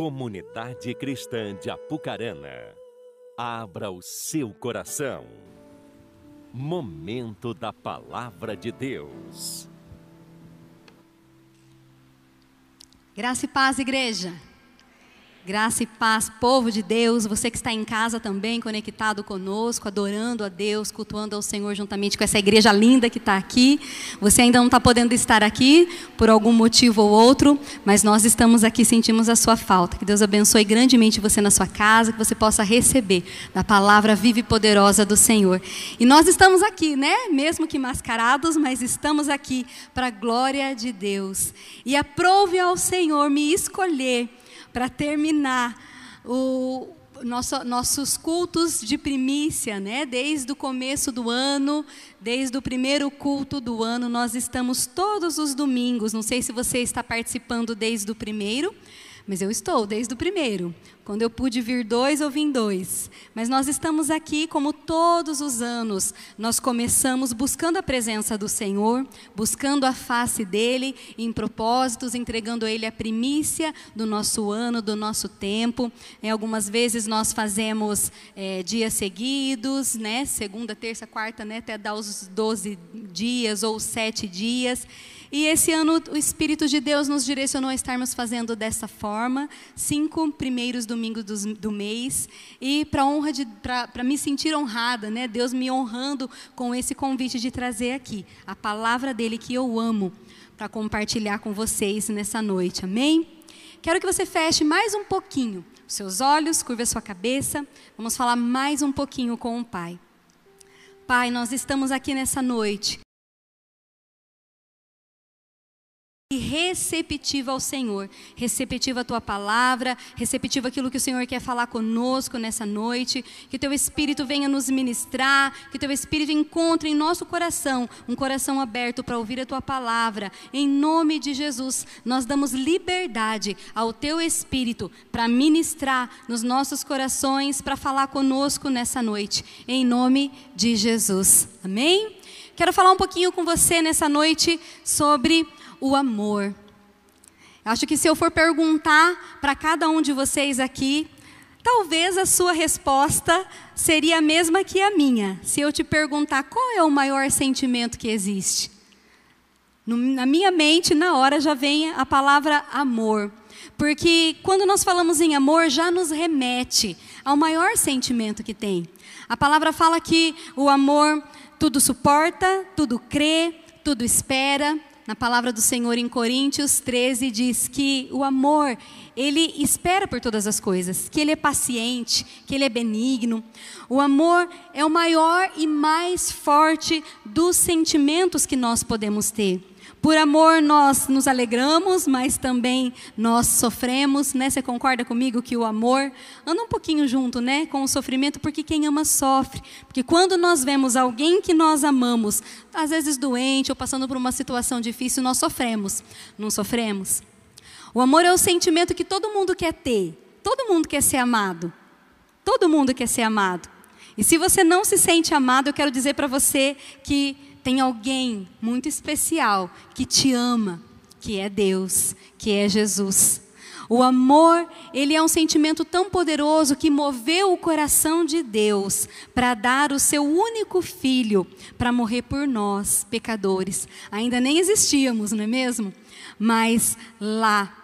Comunidade Cristã de Apucarana, abra o seu coração. Momento da Palavra de Deus. Graça e paz, igreja. Graça e paz, povo de Deus, você que está em casa também, conectado conosco, adorando a Deus, cultuando ao Senhor juntamente com essa igreja linda que está aqui. Você ainda não está podendo estar aqui por algum motivo ou outro, mas nós estamos aqui, sentimos a sua falta. Que Deus abençoe grandemente você na sua casa, que você possa receber da palavra viva e poderosa do Senhor. E nós estamos aqui, né? Mesmo que mascarados, mas estamos aqui para a glória de Deus. E aprove ao Senhor me escolher para terminar o, nosso, nossos cultos de primícia, né? Desde o começo do ano, desde o primeiro culto do ano, nós estamos todos os domingos. Não sei se você está participando desde o primeiro, mas eu estou desde o primeiro. Quando eu pude vir dois, eu vim dois. Mas nós estamos aqui, como todos os anos, nós começamos buscando a presença do Senhor, buscando a face dEle, em propósitos, entregando a Ele a primícia do nosso ano, do nosso tempo. Em algumas vezes nós fazemos é, dias seguidos, né? Segunda, terça, quarta, né? Até dar os 12 dias ou sete dias. E esse ano o Espírito de Deus nos direcionou a estarmos fazendo dessa forma, cinco primeiros domingos do, do mês, e para honra para me sentir honrada, né? Deus me honrando com esse convite de trazer aqui a palavra dele que eu amo para compartilhar com vocês nessa noite. Amém? Quero que você feche mais um pouquinho os seus olhos, curva a sua cabeça. Vamos falar mais um pouquinho com o Pai. Pai, nós estamos aqui nessa noite e receptiva ao Senhor, receptiva à tua palavra, receptiva àquilo que o Senhor quer falar conosco nessa noite, que teu Espírito venha nos ministrar, que teu Espírito encontre em nosso coração um coração aberto para ouvir a tua palavra. Em nome de Jesus, nós damos liberdade ao teu Espírito para ministrar nos nossos corações, para falar conosco nessa noite. Em nome de Jesus. Amém? Quero falar um pouquinho com você nessa noite sobre o amor. Acho que se eu for perguntar para cada um de vocês aqui, talvez a sua resposta seria a mesma que a minha. Se eu te perguntar qual é o maior sentimento que existe. Na minha mente, na hora, já vem a palavra amor. Porque quando nós falamos em amor, já nos remete ao maior sentimento que tem. A palavra fala que o amor tudo suporta, tudo crê, tudo espera, na palavra do Senhor em Coríntios 13 diz que o amor, ele espera por todas as coisas, que ele é paciente, que ele é benigno. O amor é o maior e mais forte dos sentimentos que nós podemos ter. Por amor nós nos alegramos, mas também nós sofremos, né? Você concorda comigo que o amor anda um pouquinho junto, né, com o sofrimento, porque quem ama sofre. Porque quando nós vemos alguém que nós amamos, às vezes doente ou passando por uma situação difícil, nós sofremos. Não sofremos? O amor é o sentimento que todo mundo quer ter. Todo mundo quer ser amado. Todo mundo quer ser amado. E se você não se sente amado, eu quero dizer para você que tem alguém muito especial que te ama, que é Deus, que é Jesus. O amor, ele é um sentimento tão poderoso que moveu o coração de Deus para dar o seu único filho para morrer por nós, pecadores. Ainda nem existíamos, não é mesmo? Mas lá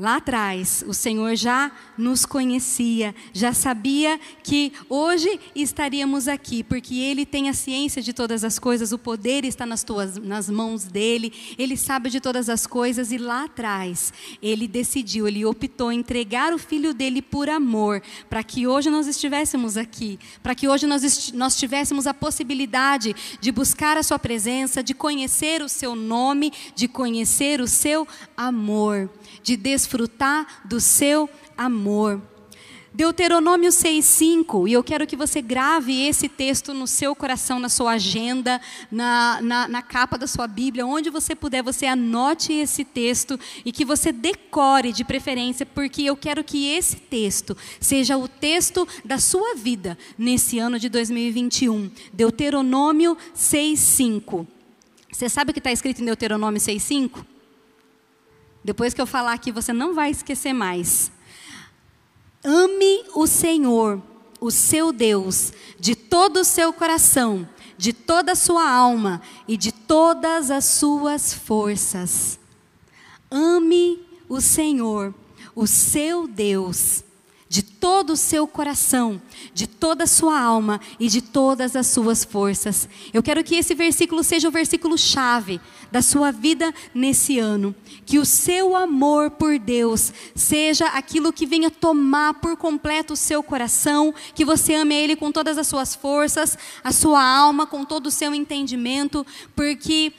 Lá atrás, o Senhor já nos conhecia, já sabia que hoje estaríamos aqui, porque Ele tem a ciência de todas as coisas, o poder está nas, tuas, nas mãos dEle, Ele sabe de todas as coisas, e lá atrás, Ele decidiu, Ele optou entregar o Filho dEle por amor, para que hoje nós estivéssemos aqui, para que hoje nós, nós tivéssemos a possibilidade de buscar a Sua presença, de conhecer o Seu nome, de conhecer o Seu amor de desfrutar do seu amor. Deuteronômio 6,5, e eu quero que você grave esse texto no seu coração, na sua agenda, na, na, na, capa da sua Bíblia, onde você puder, você anote esse texto e que você decore de preferência, porque eu quero que esse texto seja o texto da sua vida nesse ano de 2021. Deuteronômio 6,5. Você sabe o que está escrito em Deuteronômio 6,5? Depois que eu falar aqui, você não vai esquecer mais. Ame o Senhor, o seu Deus, de todo o seu coração, de toda a sua alma e de todas as suas forças. Ame o Senhor, o seu Deus, de todo o seu coração, de toda a sua alma e de todas as suas forças. Eu quero que esse versículo seja o versículo chave da sua vida nesse ano. Que o seu amor por Deus seja aquilo que venha tomar por completo o seu coração, que você ame Ele com todas as suas forças, a sua alma, com todo o seu entendimento, porque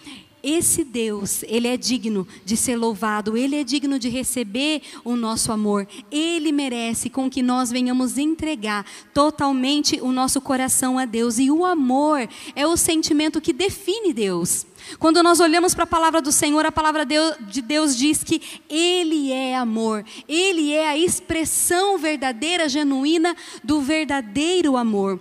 esse Deus, ele é digno de ser louvado, ele é digno de receber o nosso amor. Ele merece com que nós venhamos entregar totalmente o nosso coração a Deus. E o amor é o sentimento que define Deus. Quando nós olhamos para a palavra do Senhor, a palavra de Deus diz que Ele é amor, Ele é a expressão verdadeira, genuína do verdadeiro amor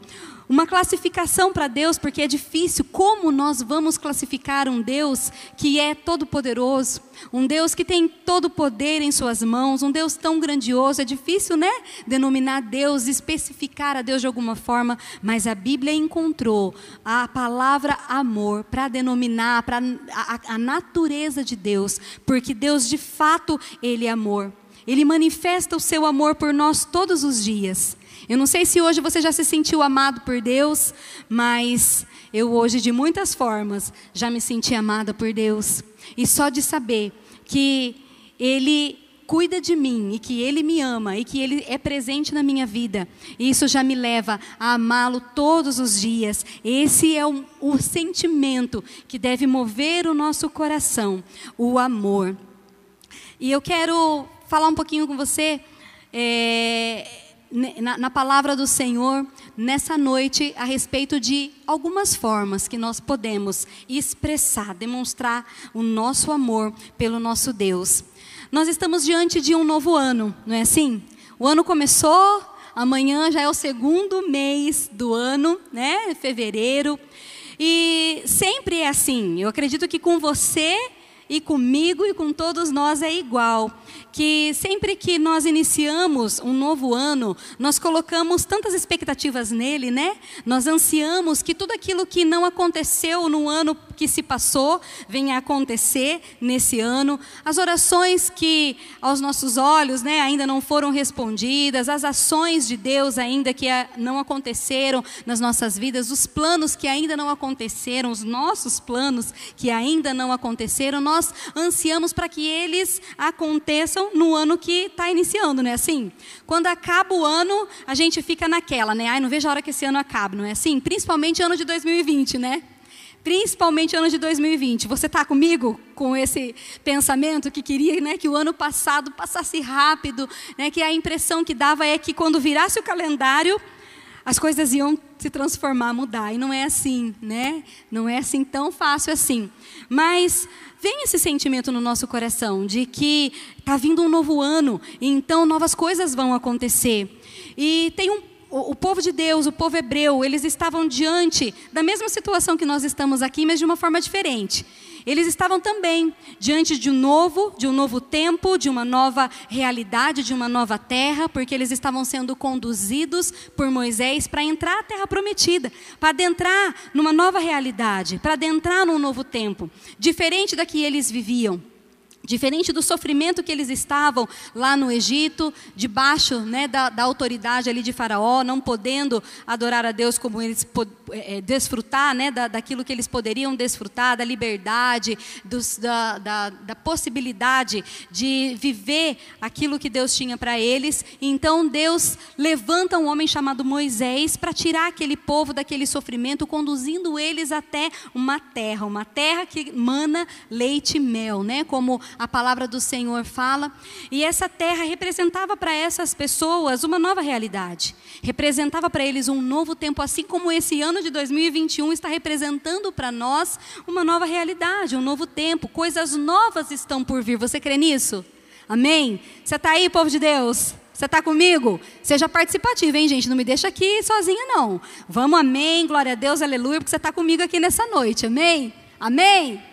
uma classificação para Deus, porque é difícil. Como nós vamos classificar um Deus que é todo-poderoso, um Deus que tem todo o poder em Suas mãos, um Deus tão grandioso? É difícil, né? Denominar Deus, especificar a Deus de alguma forma, mas a Bíblia encontrou a palavra amor para denominar para a, a natureza de Deus, porque Deus de fato, Ele é amor. Ele manifesta o seu amor por nós todos os dias. Eu não sei se hoje você já se sentiu amado por Deus, mas eu hoje, de muitas formas, já me senti amada por Deus. E só de saber que Ele cuida de mim e que Ele me ama e que Ele é presente na minha vida, isso já me leva a amá-lo todos os dias. Esse é o, o sentimento que deve mover o nosso coração, o amor. E eu quero falar um pouquinho com você. É, na, na, palavra do Senhor nessa noite a respeito de algumas formas que nós podemos expressar, demonstrar o nosso amor pelo nosso Deus. Nós estamos diante de um novo ano, não é assim? O ano começou, amanhã já é o segundo mês do ano, né? Fevereiro. E sempre é assim. Eu acredito que com você e comigo e com todos nós é igual que sempre que nós iniciamos um novo ano, nós colocamos tantas expectativas nele, né? Nós ansiamos que tudo aquilo que não aconteceu no ano que se passou venha a acontecer nesse ano. As orações que aos nossos olhos, né, ainda não foram respondidas, as ações de Deus ainda que não aconteceram nas nossas vidas, os planos que ainda não aconteceram, os nossos planos que ainda não aconteceram, nós ansiamos para que eles aconteçam no ano que está iniciando, não é assim? Quando acaba o ano, a gente fica naquela, né? Ai, não vejo a hora que esse ano acabe, não é assim? Principalmente ano de 2020, né? Principalmente ano de 2020. Você está comigo com esse pensamento que queria né, que o ano passado passasse rápido, né, que a impressão que dava é que quando virasse o calendário, as coisas iam se transformar, mudar. E não é assim, né? Não é assim tão fácil assim. Mas vem esse sentimento no nosso coração de que está vindo um novo ano, então novas coisas vão acontecer. E tem um o, povo de Deus, o povo hebreu, eles estavam diante da mesma situação que nós estamos aqui, mas de uma forma diferente. Eles estavam também diante de um novo, de um novo tempo, de uma nova realidade, de uma nova terra, porque eles estavam sendo conduzidos por Moisés para entrar à terra prometida, para adentrar numa nova realidade, para adentrar num novo tempo, diferente da que eles viviam. Diferente do sofrimento que eles estavam lá no Egito, debaixo né, da, da, autoridade ali de Faraó, não podendo adorar a Deus como eles é, desfrutar né, da, daquilo que eles poderiam desfrutar, da liberdade, dos, da, da, da, possibilidade de viver aquilo que Deus tinha para eles. Então Deus levanta um homem chamado Moisés para tirar aquele povo daquele sofrimento, conduzindo eles até uma terra, uma terra que mana leite e mel, né, como a palavra do Senhor fala. E essa terra representava para essas pessoas uma nova realidade. Representava para eles um novo tempo, assim como esse ano de 2021 está representando para nós uma nova realidade, um novo tempo. Coisas novas estão por vir. Você crê nisso? Amém? Você está aí, povo de Deus? Você está comigo? Seja participativo, hein, gente? Não me deixa aqui sozinha, não. Vamos, amém, glória a Deus, aleluia, porque você está comigo aqui nessa noite, amém? Amém?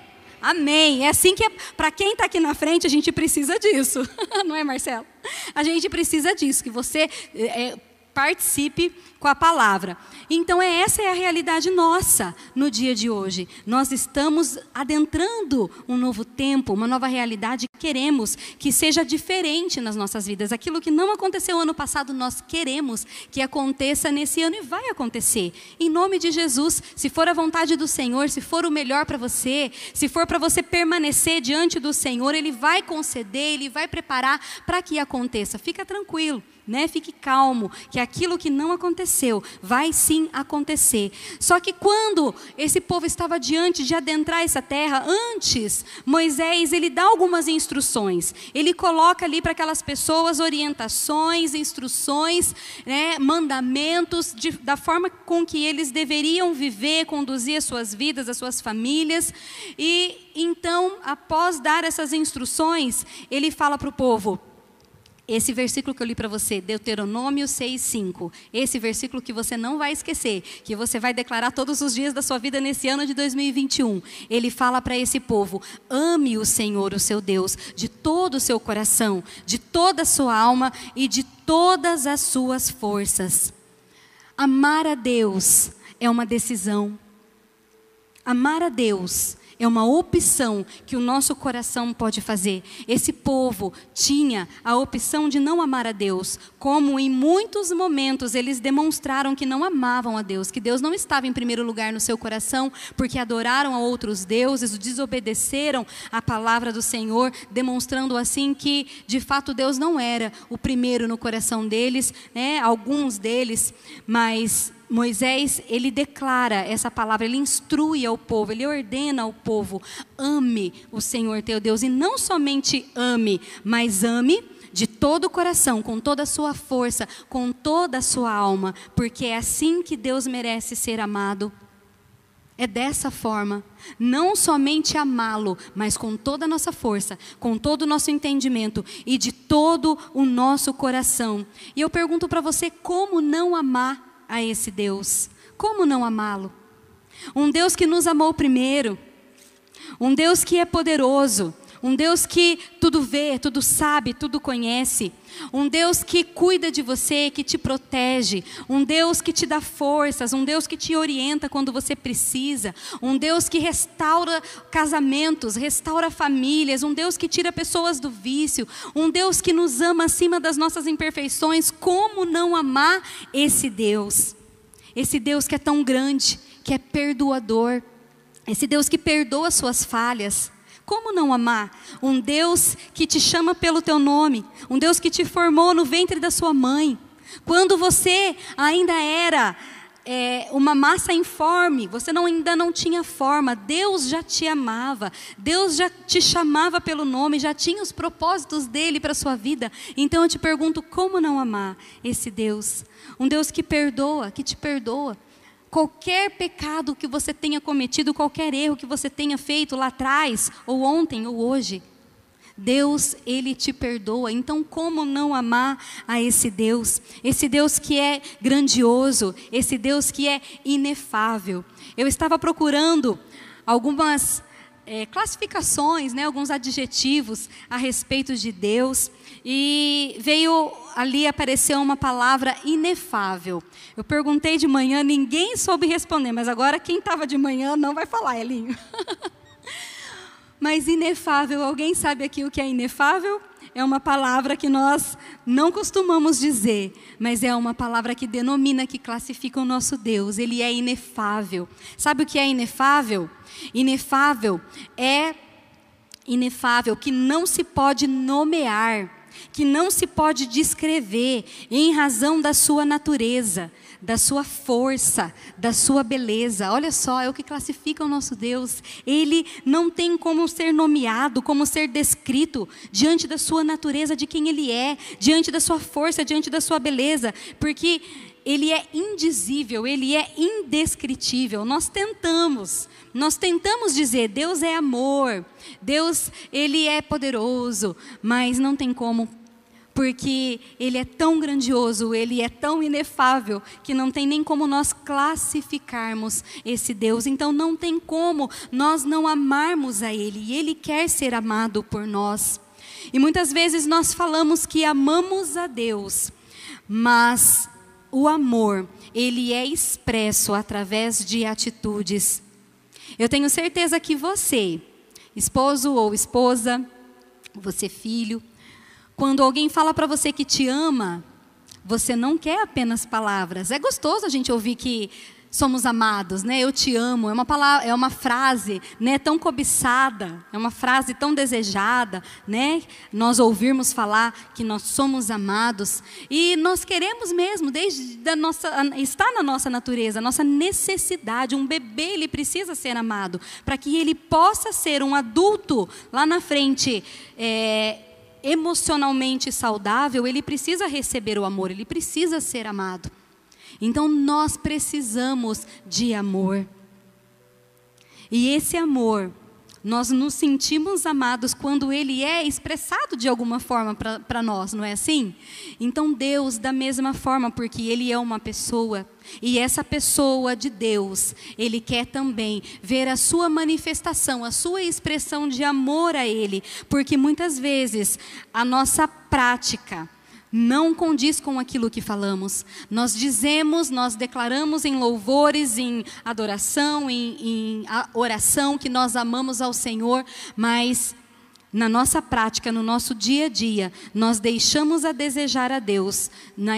Amém. É assim que, é, para quem está aqui na frente, a gente precisa disso. Não é, Marcelo? A gente precisa disso, que você é, participe com a palavra. Então, é, essa é a realidade nossa no dia de hoje. Nós estamos adentrando um novo tempo, uma nova realidade. Queremos que seja diferente nas nossas vidas. Aquilo que não aconteceu ano passado, nós queremos que aconteça nesse ano e vai acontecer. Em nome de Jesus, se for a vontade do Senhor, se for o melhor para você, se for para você permanecer diante do Senhor, Ele vai conceder, Ele vai preparar para que aconteça. Fica tranquilo né? Fique calmo, que aquilo que não aconteceu vai sim acontecer. Só que quando esse povo estava diante de adentrar essa terra, antes Moisés ele dá algumas instruções. Ele coloca ali para aquelas pessoas orientações, instruções, né? mandamentos de, da forma com que eles deveriam viver, conduzir as suas vidas, as suas famílias. E então, após dar essas instruções, ele fala para o povo: esse versículo que eu li para você, Deuteronômio 6, 5. Esse versículo que você não vai esquecer, que você vai declarar todos os dias da sua vida nesse ano de 2021. Ele fala para esse povo: ame o Senhor, o seu Deus, de todo o seu coração, de toda a sua alma e de todas as suas forças. Amar a Deus é uma decisão. Amar a Deus é uma opção que o nosso coração pode fazer. Esse povo tinha a opção de não amar a Deus, como em muitos momentos eles demonstraram que não amavam a Deus, que Deus não estava em primeiro lugar no seu coração, porque adoraram a outros deuses, desobedeceram a palavra do Senhor, demonstrando assim que de fato Deus não era o primeiro no coração deles, né? Alguns deles, mas Moisés, ele declara essa palavra, ele instrui ao povo, ele ordena ao povo: ame o Senhor teu Deus, e não somente ame, mas ame de todo o coração, com toda a sua força, com toda a sua alma, porque é assim que Deus merece ser amado. É dessa forma, não somente amá-lo, mas com toda a nossa força, com todo o nosso entendimento e de todo o nosso coração. E eu pergunto para você: como não amar a esse Deus. Como não amá-lo? Um Deus que nos amou primeiro, um Deus que é poderoso, um Deus que tudo vê, tudo sabe, tudo conhece, um Deus que cuida de você, que te protege, um Deus que te dá forças, um Deus que te orienta quando você precisa, um Deus que restaura casamentos, restaura famílias, um Deus que tira pessoas do vício, um Deus que nos ama acima das nossas imperfeições. Como não amar esse Deus? Esse Deus que é tão grande, que é perdoador, esse Deus que perdoa suas falhas. Como não amar um Deus que te chama pelo teu nome, um Deus que te formou no ventre da sua mãe, quando você ainda era é, uma massa informe, você não, ainda não tinha forma, Deus já te amava, Deus já te chamava pelo nome, já tinha os propósitos dele para a sua vida. Então eu te pergunto: como não amar esse Deus? Um Deus que perdoa, que te perdoa qualquer pecado que você tenha cometido, qualquer erro que você tenha feito lá atrás, ou ontem, ou hoje. Deus, Ele te perdoa. Então, como não amar a esse Deus? Esse Deus que é grandioso, esse Deus que é inefável. Eu estava procurando algumas é, classificações, né, alguns adjetivos a respeito de Deus. E veio ali apareceu uma palavra inefável. Eu perguntei de manhã, ninguém soube responder, mas agora quem estava de manhã não vai falar, Elinho. mas inefável, alguém sabe aqui o que é inefável? É uma palavra que nós não costumamos dizer, mas é uma palavra que denomina, que classifica o nosso Deus. Ele é inefável. Sabe o que é inefável? Inefável é inefável, que não se pode nomear que não se pode descrever em razão da sua natureza, da sua força, da sua beleza. Olha só, é o que classifica o nosso Deus. Ele não tem como ser nomeado, como ser descrito diante da sua natureza, de quem ele é, diante da sua força, diante da sua beleza, porque ele é indizível, ele é indescritível. Nós tentamos, nós tentamos dizer, Deus é amor, Deus, ele é poderoso, mas não tem como porque Ele é tão grandioso, Ele é tão inefável, que não tem nem como nós classificarmos esse Deus. Então não tem como nós não amarmos a Ele, e Ele quer ser amado por nós. E muitas vezes nós falamos que amamos a Deus, mas o amor, ele é expresso através de atitudes. Eu tenho certeza que você, esposo ou esposa, você filho, quando alguém fala para você que te ama, você não quer apenas palavras. É gostoso a gente ouvir que somos amados, né? Eu te amo. É uma palavra, é uma frase, né, tão cobiçada, é uma frase tão desejada, né? Nós ouvirmos falar que nós somos amados e nós queremos mesmo, desde da nossa está na nossa natureza, nossa necessidade. Um bebê ele precisa ser amado para que ele possa ser um adulto lá na frente. É, emocionalmente saudável, ele precisa receber o amor, ele precisa ser amado. Então nós precisamos de amor. E esse amor, nós nos sentimos amados quando ele é expressado de alguma forma para nós, não é assim? Então Deus, da mesma forma, porque ele é uma pessoa, e essa pessoa de Deus, ele quer também ver a sua manifestação, a sua expressão de amor a ele, porque muitas vezes a nossa prática, não condiz com aquilo que falamos. Nós dizemos, nós declaramos em louvores, em adoração, em, em oração que nós amamos ao Senhor, mas na nossa prática, no nosso dia a dia, nós deixamos a desejar a Deus na,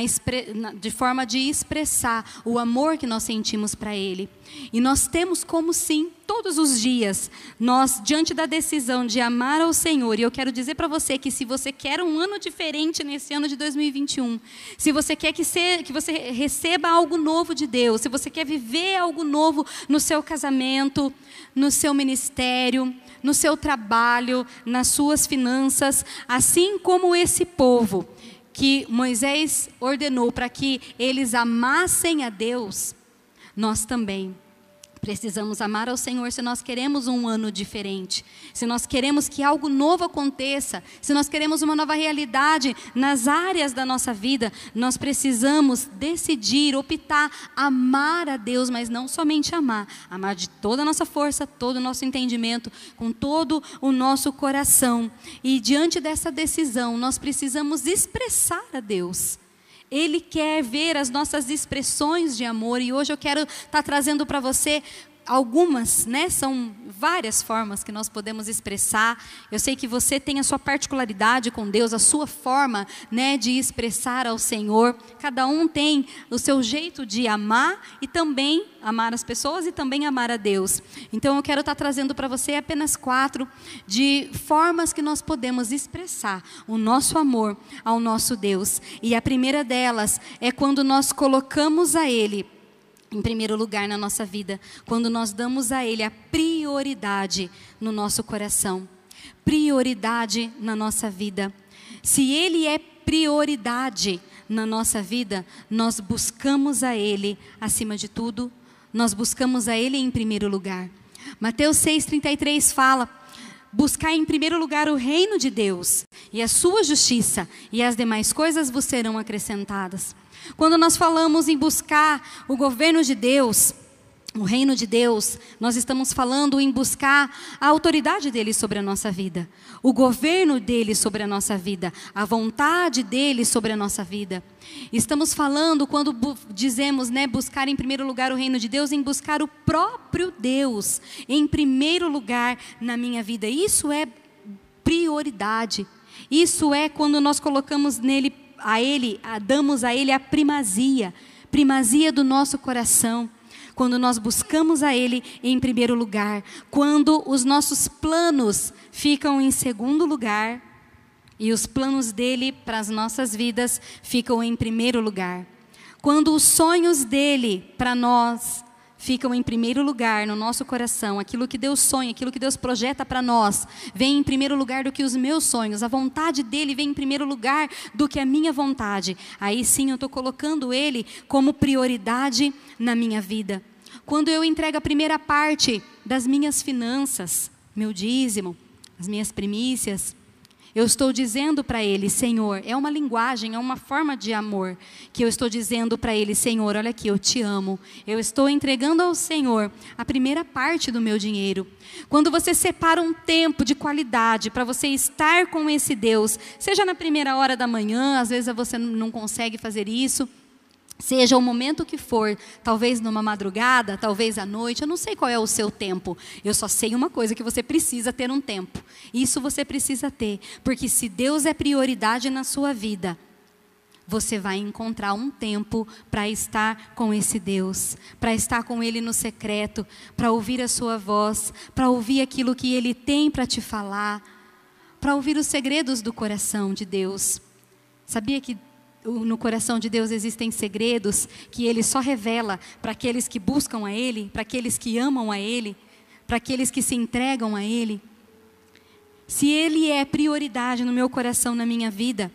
de forma de expressar o amor que nós sentimos para Ele. E nós temos como sim, todos os dias, nós, diante da decisão de amar ao Senhor, e eu quero dizer para você que se você quer um ano diferente nesse ano de 2021, se você quer que, ser, que você receba algo novo de Deus, se você quer viver algo novo no seu casamento, no seu ministério, no seu trabalho, nas suas finanças, assim como esse povo que Moisés ordenou para que eles amassem a Deus, nós também Precisamos amar ao Senhor se nós queremos um ano diferente, se nós queremos que algo novo aconteça, se nós queremos uma nova realidade nas áreas da nossa vida, nós precisamos decidir, optar, amar a Deus, mas não somente amar, amar de toda a nossa força, todo o nosso entendimento, com todo o nosso coração. E diante dessa decisão, nós precisamos expressar a Deus. Ele quer ver as nossas expressões de amor. E hoje eu quero estar tá trazendo para você algumas, né? São várias formas que nós podemos expressar. Eu sei que você tem a sua particularidade com Deus, a sua forma, né, de expressar ao Senhor. Cada um tem o seu jeito de amar e também amar as pessoas e também amar a Deus. Então eu quero estar trazendo para você apenas quatro de formas que nós podemos expressar o nosso amor ao nosso Deus. E a primeira delas é quando nós colocamos a ele em primeiro lugar na nossa vida, quando nós damos a Ele a prioridade no nosso coração, prioridade na nossa vida. Se Ele é prioridade na nossa vida, nós buscamos a Ele acima de tudo, nós buscamos a Ele em primeiro lugar. Mateus 6,33 fala: Buscar em primeiro lugar o reino de Deus e a sua justiça, e as demais coisas vos serão acrescentadas. Quando nós falamos em buscar o governo de Deus, o reino de Deus, nós estamos falando em buscar a autoridade dele sobre a nossa vida, o governo dele sobre a nossa vida, a vontade dele sobre a nossa vida. Estamos falando quando dizemos, né, buscar em primeiro lugar o reino de Deus, em buscar o próprio Deus em primeiro lugar na minha vida. Isso é prioridade. Isso é quando nós colocamos nele a Ele, a, damos a Ele a primazia, primazia do nosso coração. Quando nós buscamos a Ele em primeiro lugar, quando os nossos planos ficam em segundo lugar e os planos dele para as nossas vidas ficam em primeiro lugar. Quando os sonhos dele para nós ficam em primeiro lugar no nosso coração, aquilo que Deus sonha, aquilo que Deus projeta para nós, vem em primeiro lugar do que os meus sonhos, a vontade dele vem em primeiro lugar do que a minha vontade. Aí sim eu estou colocando ele como prioridade na minha vida. Quando eu entrego a primeira parte das minhas finanças, meu dízimo, as minhas primícias, Eu estou dizendo para ele, Senhor, é uma linguagem, é uma forma de amor que eu estou dizendo para ele, Senhor, olha aqui, eu te amo. Eu estou entregando ao Senhor a primeira parte do meu dinheiro. Quando você separa um tempo de qualidade para você estar com esse Deus, seja na primeira hora da manhã, às vezes você não consegue fazer isso, Seja o momento que for, talvez numa madrugada, talvez à noite, eu não sei qual é o seu tempo. Eu só sei uma coisa: que você precisa ter um tempo. Isso você precisa ter. Porque se Deus é prioridade na sua vida, você vai encontrar um tempo para estar com esse Deus, para estar com Ele no secreto, para ouvir a Sua voz, para ouvir aquilo que Ele tem para te falar, para ouvir os segredos do coração de Deus. Sabia que no coração de Deus existem segredos que Ele só revela para aqueles que buscam a Ele, para aqueles que amam a Ele, para aqueles que se entregam a Ele. Se Ele é prioridade no meu coração, na minha vida,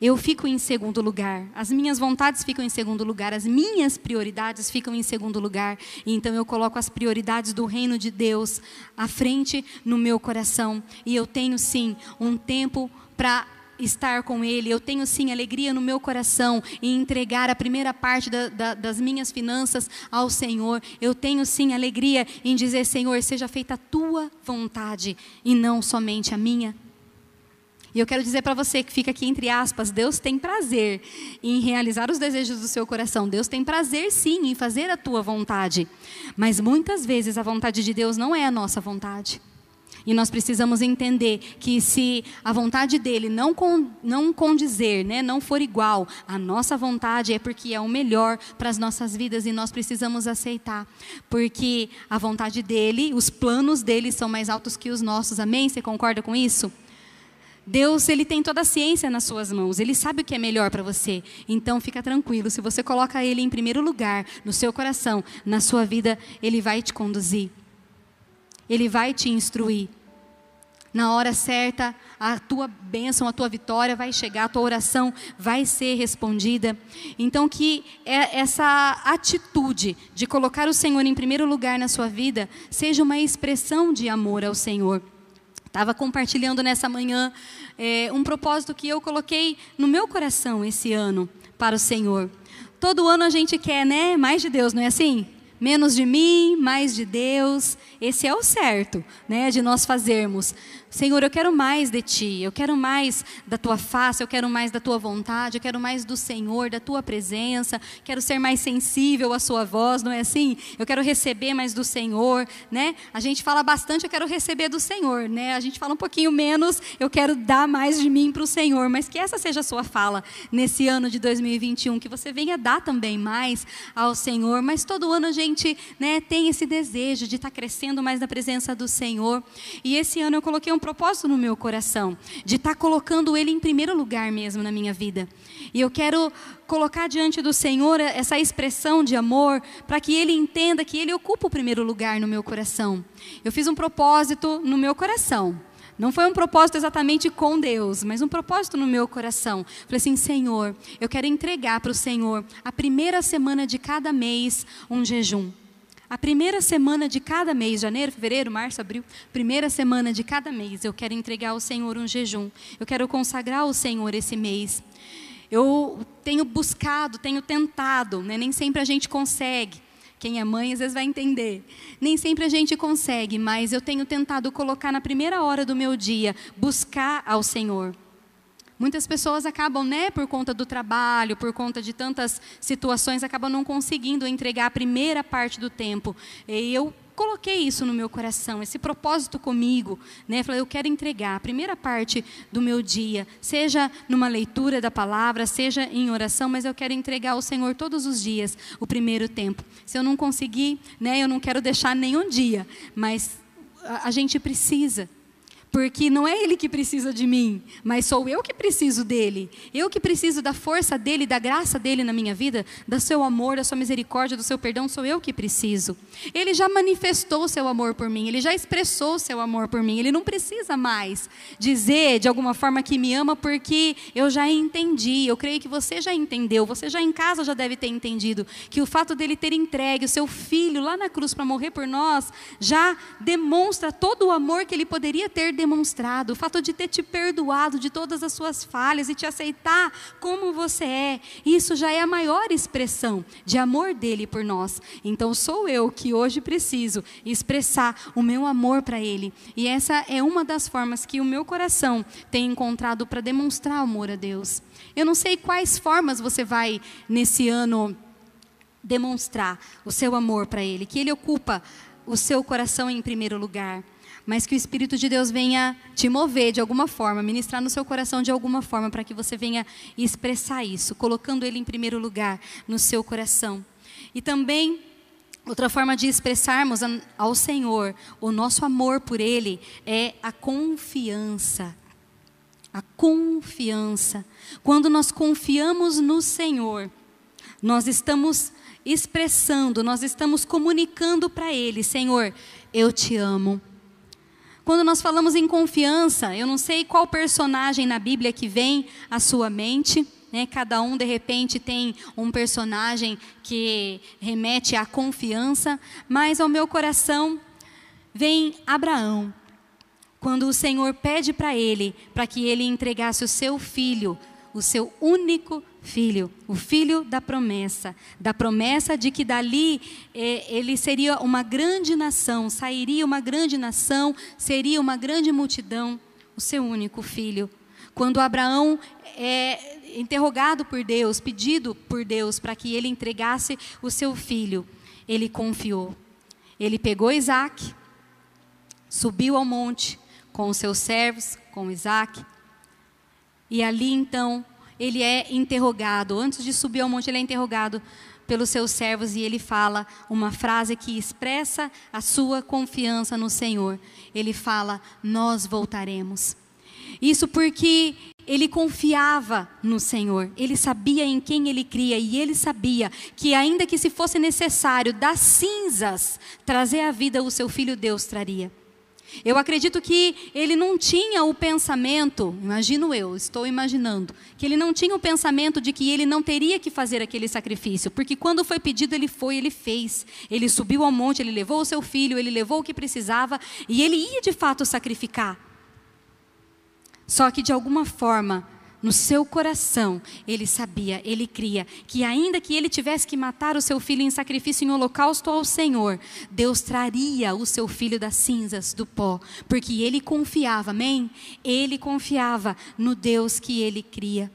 eu fico em segundo lugar. As minhas vontades ficam em segundo lugar, as minhas prioridades ficam em segundo lugar. E então eu coloco as prioridades do reino de Deus à frente no meu coração. E eu tenho sim um tempo para estar com Ele, eu tenho sim alegria no meu coração em entregar a primeira parte da, da, das minhas finanças ao Senhor. Eu tenho sim alegria em dizer: Senhor, seja feita a tua vontade e não somente a minha. E eu quero dizer para você que fica aqui entre aspas, Deus tem prazer em realizar os desejos do seu coração. Deus tem prazer sim em fazer a tua vontade. Mas muitas vezes a vontade de Deus não é a nossa vontade. E nós precisamos entender que se a vontade dele não, con, não condizer, né, não for igual à nossa vontade, é porque é o melhor para as nossas vidas e nós precisamos aceitar. Porque a vontade dele, os planos dele são mais altos que os nossos. Amém? Você concorda com isso? Deus, ele tem toda a ciência nas suas mãos. Ele sabe o que é melhor para você. Então fica tranquilo, se você coloca ele em primeiro lugar no seu coração, na sua vida, ele vai te conduzir. Ele vai te instruir. Na hora certa, a tua bênção, a tua vitória vai chegar, a tua oração vai ser respondida. Então, que é essa atitude de colocar o Senhor em primeiro lugar na sua vida seja uma expressão de amor ao Senhor. Estava compartilhando nessa manhã é, um propósito que eu coloquei no meu coração esse ano para o Senhor. Todo ano a gente quer, né? Mais de Deus, não é assim? Menos de mim, mais de Deus. Esse é o certo, né, de nós fazermos. Senhor, eu quero mais de ti, eu quero mais da tua face, eu quero mais da tua vontade, eu quero mais do Senhor, da tua presença, quero ser mais sensível à sua voz, não é assim? Eu quero receber mais do Senhor, né? A gente fala bastante, eu quero receber do Senhor, né? A gente fala um pouquinho menos, eu quero dar mais de mim para o Senhor, mas que essa seja a sua fala nesse ano de 2021, que você venha dar também mais ao Senhor, mas todo ano a gente, né, tem esse desejo de estar tá crescendo mais na presença do Senhor. E esse ano eu coloquei um propósito no meu coração, de estar tá colocando Ele em primeiro lugar mesmo na minha vida. E eu quero colocar diante do Senhor essa expressão de amor, para que Ele entenda que Ele ocupa o primeiro lugar no meu coração. Eu fiz um propósito no meu coração. Não foi um propósito exatamente com Deus, mas um propósito no meu coração. Falei assim: Senhor, eu quero entregar para o Senhor a primeira semana de cada mês um jejum. A primeira semana de cada mês, janeiro, fevereiro, março, abril, primeira semana de cada mês, eu quero entregar ao Senhor um jejum. Eu quero consagrar ao Senhor esse mês. Eu tenho buscado, tenho tentado, né? nem sempre a gente consegue. Quem é mãe às vezes vai entender. Nem sempre a gente consegue, mas eu tenho tentado colocar na primeira hora do meu dia, buscar ao Senhor. Muitas pessoas acabam, né, por conta do trabalho, por conta de tantas situações, acabam não conseguindo entregar a primeira parte do tempo. E eu coloquei isso no meu coração, esse propósito comigo, né? Falei, eu quero entregar a primeira parte do meu dia, seja numa leitura da palavra, seja em oração, mas eu quero entregar ao Senhor todos os dias o primeiro tempo. Se eu não conseguir, né, eu não quero deixar nenhum dia, mas a, a gente precisa porque não é ele que precisa de mim, mas sou eu que preciso dele. Eu que preciso da força dele, da graça dele na minha vida, do seu amor, da sua misericórdia, do seu perdão, sou eu que preciso. Ele já manifestou seu amor por mim, ele já expressou seu amor por mim. Ele não precisa mais dizer de alguma forma que me ama, porque eu já entendi. Eu creio que você já entendeu, você já em casa já deve ter entendido que o fato dele ter entregue o seu filho lá na cruz para morrer por nós já demonstra todo o amor que ele poderia ter demonstrado demonstrado, o fato de ter te perdoado de todas as suas falhas e te aceitar como você é, isso já é a maior expressão de amor dele por nós. Então sou eu que hoje preciso expressar o meu amor para ele. E essa é uma das formas que o meu coração tem encontrado para demonstrar amor a Deus. Eu não sei quais formas você vai nesse ano demonstrar o seu amor para ele, que ele ocupa o seu coração em primeiro lugar mas que o Espírito de Deus venha te mover de alguma forma, ministrar no seu coração de alguma forma, para que você venha expressar isso, colocando Ele em primeiro lugar no seu coração. E também, outra forma de expressarmos ao Senhor o nosso amor por Ele é a confiança. A confiança. Quando nós confiamos no Senhor, nós estamos expressando, nós estamos comunicando para Ele: Senhor, eu te amo. Quando nós falamos em confiança, eu não sei qual personagem na Bíblia que vem à sua mente. Né? Cada um, de repente, tem um personagem que remete à confiança, mas ao meu coração vem Abraão. Quando o Senhor pede para ele, para que ele entregasse o seu filho, o seu único filho, o filho da promessa, da promessa de que dali eh, ele seria uma grande nação, sairia uma grande nação, seria uma grande multidão, o seu único filho. Quando Abraão é interrogado por Deus, pedido por Deus para que ele entregasse o seu filho, ele confiou. Ele pegou Isaac, subiu ao monte com os seus servos, com Isaac, e ali então ele é interrogado, antes de subir ao monte, ele é interrogado pelos seus servos e ele fala uma frase que expressa a sua confiança no Senhor. Ele fala: Nós voltaremos. Isso porque ele confiava no Senhor, ele sabia em quem ele cria e ele sabia que, ainda que se fosse necessário das cinzas trazer à vida o seu filho, Deus traria. Eu acredito que ele não tinha o pensamento, imagino eu, estou imaginando, que ele não tinha o pensamento de que ele não teria que fazer aquele sacrifício, porque quando foi pedido, ele foi, ele fez. Ele subiu ao monte, ele levou o seu filho, ele levou o que precisava e ele ia de fato sacrificar. Só que de alguma forma, no seu coração, ele sabia, ele cria que ainda que ele tivesse que matar o seu filho em sacrifício em holocausto ao Senhor, Deus traria o seu filho das cinzas, do pó, porque ele confiava, amém? Ele confiava no Deus que ele cria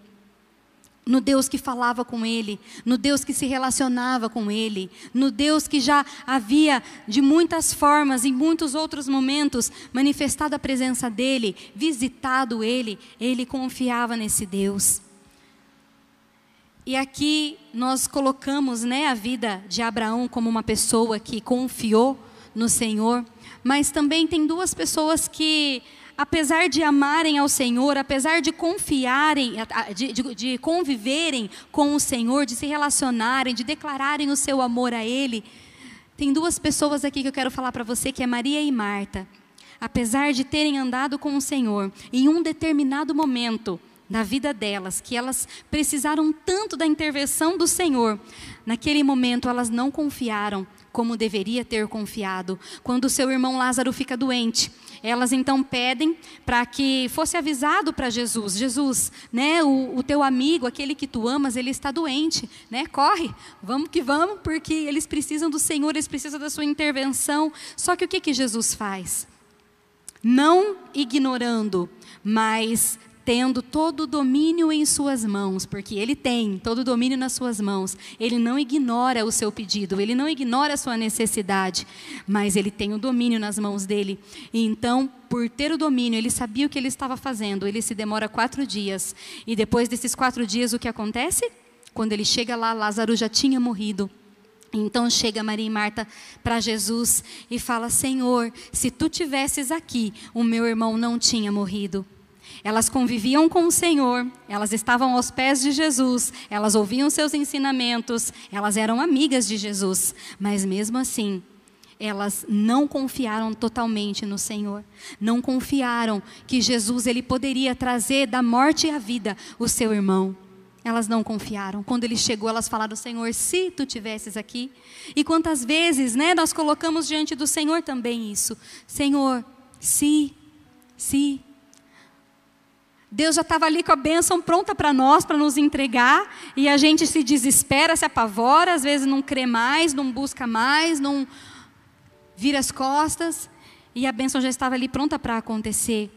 no Deus que falava com ele, no Deus que se relacionava com ele, no Deus que já havia de muitas formas, em muitos outros momentos, manifestado a presença dele, visitado ele, ele confiava nesse Deus. E aqui nós colocamos né, a vida de Abraão como uma pessoa que confiou no Senhor, mas também tem duas pessoas que apesar de amarem ao Senhor, apesar de confiarem, de, de, de, conviverem com o Senhor, de se relacionarem, de declararem o seu amor a Ele, tem duas pessoas aqui que eu quero falar para você, que é Maria e Marta. Apesar de terem andado com o Senhor, em um determinado momento da vida delas, que elas precisaram tanto da intervenção do Senhor, naquele momento elas não confiaram como deveria ter confiado. Quando seu irmão Lázaro fica doente, elas então pedem para que fosse avisado para Jesus: Jesus, né, o, o, teu amigo, aquele que tu amas, ele está doente, né? Corre, vamos que vamos, porque eles precisam do Senhor, eles precisam da sua intervenção. Só que o que, que Jesus faz? Não ignorando, mas tendo todo o domínio em suas mãos, porque ele tem todo o domínio nas suas mãos. Ele não ignora o seu pedido, ele não ignora a sua necessidade, mas ele tem o domínio nas mãos dele. E então, por ter o domínio, ele sabia o que ele estava fazendo. Ele se demora quatro dias. E depois desses quatro dias, o que acontece? Quando ele chega lá, Lázaro já tinha morrido. Então chega Maria e Marta para Jesus e fala: Senhor, se tu tivesses aqui, o meu irmão não tinha morrido. Elas conviviam com o Senhor, elas estavam aos pés de Jesus, elas ouviam seus ensinamentos, elas eram amigas de Jesus, mas mesmo assim, elas não confiaram totalmente no Senhor. Não confiaram que Jesus ele poderia trazer da morte à vida o seu irmão. Elas não confiaram. Quando ele chegou, elas falaram: Senhor, se tu tivesses aqui. E quantas vezes, né, nós colocamos diante do Senhor também isso. Senhor, se se Deus já estava ali com a bênção pronta para nós, para nos entregar, e a gente se desespera, se apavora, às vezes não crê mais, não busca mais, não vira as costas, e a bênção já estava ali pronta para acontecer.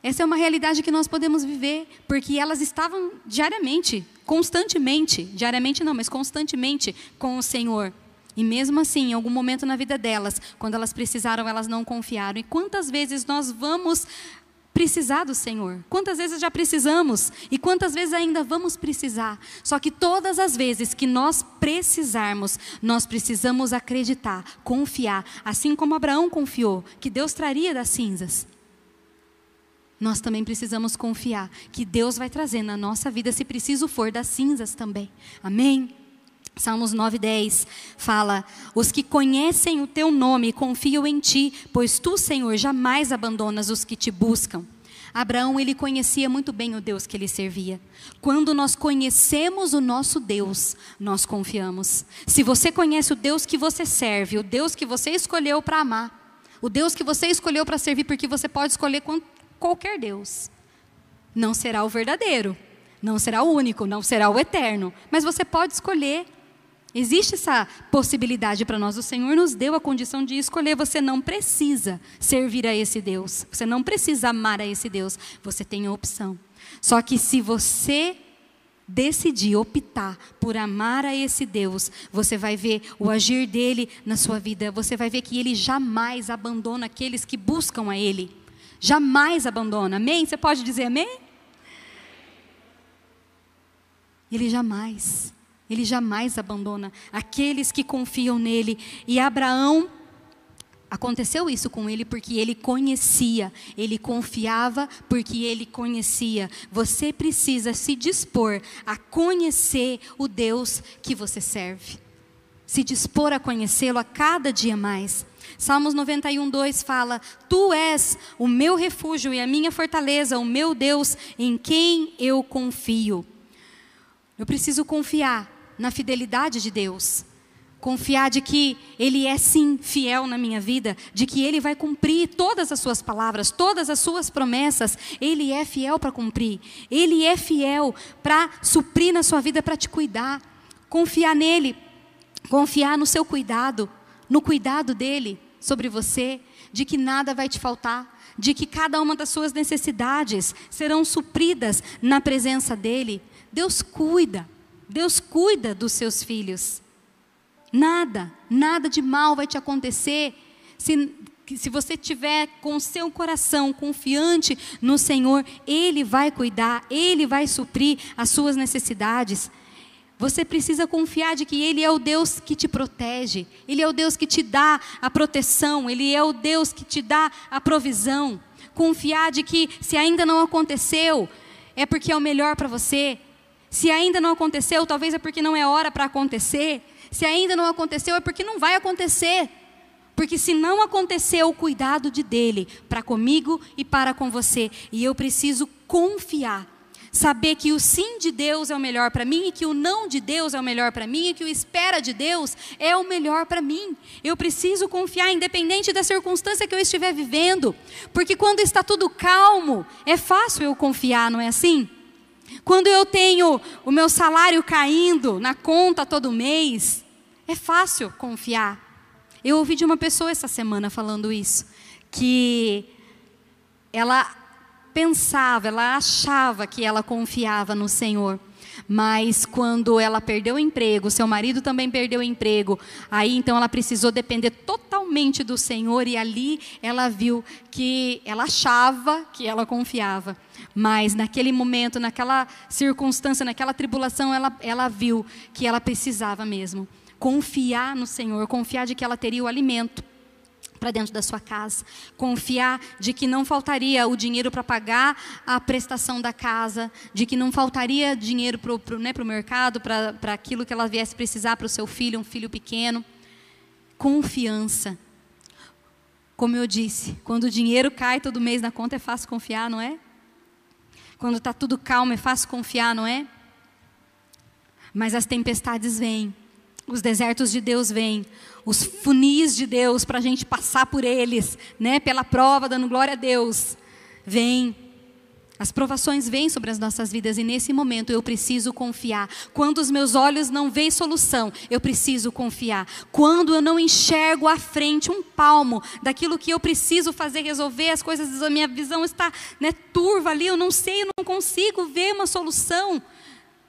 Essa é uma realidade que nós podemos viver, porque elas estavam diariamente, constantemente, diariamente não, mas constantemente com o Senhor. E mesmo assim, em algum momento na vida delas, quando elas precisaram, elas não confiaram. E quantas vezes nós vamos precisar do Senhor. Quantas vezes já precisamos e quantas vezes ainda vamos precisar. Só que todas as vezes que nós precisarmos, nós precisamos acreditar, confiar, assim como Abraão confiou que Deus traria das cinzas. Nós também precisamos confiar que Deus vai trazer na nossa vida, se preciso for, das cinzas também. Amém? Salmos 9:10 fala: Os que conhecem o teu nome confiam em ti, pois tu, Senhor, jamais abandonas os que te buscam. Abraão, ele conhecia muito bem o Deus que ele servia. Quando nós conhecemos o nosso Deus, nós confiamos. Se você conhece o Deus que você serve, o Deus que você escolheu para amar, o Deus que você escolheu para servir, porque você pode escolher qualquer Deus, não será o verdadeiro, não será o único, não será o eterno, mas você pode escolher Existe essa possibilidade para nós. O Senhor nos deu a condição de escolher. Você não precisa servir a esse Deus. Você não precisa amar a esse Deus. Você tem a opção. Só que se você decidir optar por amar a esse Deus, você vai ver o agir dele na sua vida. Você vai ver que ele jamais abandona aqueles que buscam a ele. Jamais abandona. Amém? Você pode dizer amém? Ele jamais. Ele jamais abandona aqueles que confiam nele. E Abraão, aconteceu isso com ele porque ele conhecia, ele confiava porque ele conhecia. Você precisa se dispor a conhecer o Deus que você serve. Se dispor a conhecê-lo a cada dia mais. Salmos 91, 2 fala: Tu és o meu refúgio e a minha fortaleza, o meu Deus em quem eu confio. Eu preciso confiar na fidelidade de Deus. Confiar de que Ele é sim fiel na minha vida, de que Ele vai cumprir todas as Suas palavras, todas as Suas promessas. Ele é fiel para cumprir. Ele é fiel para suprir na sua vida, para te cuidar. Confiar nele, confiar no seu cuidado, no cuidado dele sobre você, de que nada vai te faltar, de que cada uma das suas necessidades serão supridas na presença dele. Deus cuida. Deus cuida dos seus filhos. Nada, nada de mal vai te acontecer se, se você tiver com o seu coração confiante no Senhor, Ele vai cuidar, Ele vai suprir as suas necessidades. Você precisa confiar de que Ele é o Deus que te protege, Ele é o Deus que te dá a proteção, Ele é o Deus que te dá a provisão. Confiar de que se ainda não aconteceu, é porque é o melhor para você, se ainda não aconteceu, talvez é porque não é hora para acontecer. Se ainda não aconteceu, é porque não vai acontecer. Porque se não aconteceu, o cuidado de dele para comigo e para com você. E eu preciso confiar. Saber que o sim de Deus é o melhor para mim e que o não de Deus é o melhor para mim e que o espera de Deus é o melhor para mim. Eu preciso confiar, independente da circunstância que eu estiver vivendo. Porque quando está tudo calmo, é fácil eu confiar, não é assim? Quando eu tenho o meu salário caindo na conta todo mês, é fácil confiar. Eu ouvi de uma pessoa essa semana falando isso, que ela pensava, ela achava que ela confiava no Senhor. Mas quando ela perdeu o emprego, seu marido também perdeu o emprego, aí então ela precisou depender totalmente do Senhor e ali ela viu que ela achava que ela confiava. Mas naquele momento, naquela circunstância, naquela tribulação, ela, ela viu que ela precisava mesmo confiar no Senhor, confiar de que ela teria o alimento para dentro da sua casa, confiar de que não faltaria o dinheiro para pagar a prestação da casa, de que não faltaria dinheiro para o né, mercado, para aquilo que ela viesse precisar para o seu filho, um filho pequeno. Confiança. Como eu disse, quando o dinheiro cai todo mês na conta é fácil confiar, não é? Quando está tudo calmo, é fácil confiar, não é? Mas as tempestades vêm. Os desertos de Deus vêm, os funis de Deus para a gente passar por eles, né? Pela prova, dando glória a Deus. Vem. As provações vêm sobre as nossas vidas e nesse momento eu preciso confiar. Quando os meus olhos não veem solução, eu preciso confiar. Quando eu não enxergo à frente um palmo daquilo que eu preciso fazer, resolver, as coisas, a minha visão está né, turva ali, eu não sei, eu não consigo ver uma solução.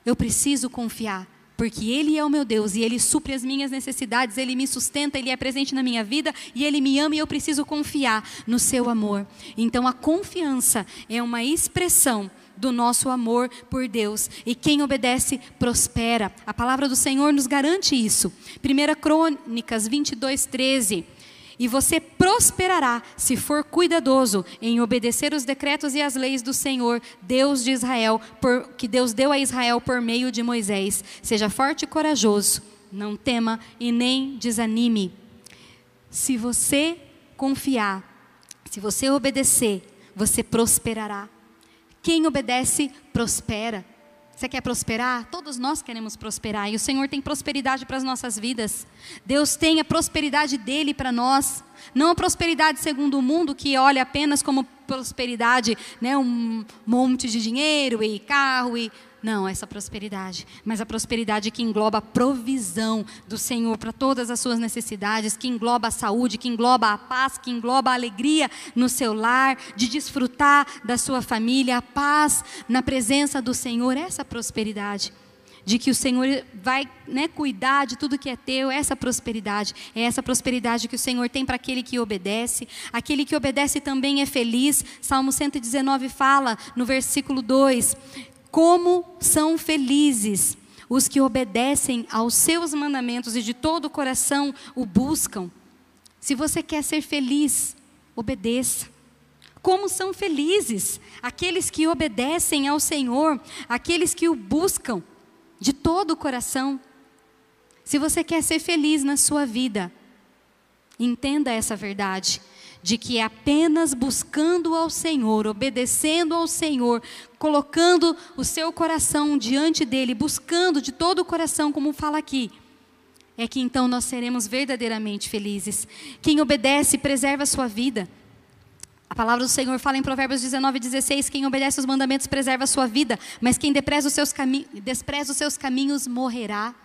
Eu preciso confiar porque Ele é o meu Deus e Ele supre as minhas necessidades, Ele me sustenta, Ele é presente na minha vida e Ele me ama e eu preciso confiar no Seu amor. Então a confiança é uma expressão do nosso amor por Deus. E quem obedece prospera. A palavra do Senhor nos garante isso. 1 Crônicas 22, 13. E você prosperará se for cuidadoso em obedecer os decretos e as leis do Senhor, Deus de Israel, por, que Deus deu a Israel por meio de Moisés. Seja forte e corajoso, não tema e nem desanime. Se você confiar, se você obedecer, você prosperará. Quem obedece, prospera. Você quer prosperar? Todos nós queremos prosperar. E o Senhor tem prosperidade para as nossas vidas. Deus tem a prosperidade dele para nós. Não a prosperidade segundo o mundo, que olha apenas como prosperidade, né, um monte de dinheiro e carro e não, essa prosperidade, mas a prosperidade que engloba a provisão do Senhor para todas as suas necessidades, que engloba a saúde, que engloba a paz, que engloba a alegria no seu lar, de desfrutar da sua família, a paz na presença do Senhor, essa prosperidade. De que o Senhor vai né, cuidar de tudo que é teu, essa prosperidade. É essa prosperidade que o Senhor tem para aquele que obedece. Aquele que obedece também é feliz. Salmo 119 fala no versículo 2: como são felizes os que obedecem aos seus mandamentos e de todo o coração o buscam. Se você quer ser feliz, obedeça. Como são felizes aqueles que obedecem ao Senhor, aqueles que o buscam de todo o coração. Se você quer ser feliz na sua vida, entenda essa verdade de que apenas buscando ao Senhor, obedecendo ao Senhor, colocando o seu coração diante dele, buscando de todo o coração, como fala aqui, é que então nós seremos verdadeiramente felizes. Quem obedece preserva a sua vida. A palavra do Senhor fala em Provérbios 19, 16: quem obedece os mandamentos preserva a sua vida, mas quem despreza os seus, despreza os seus caminhos morrerá.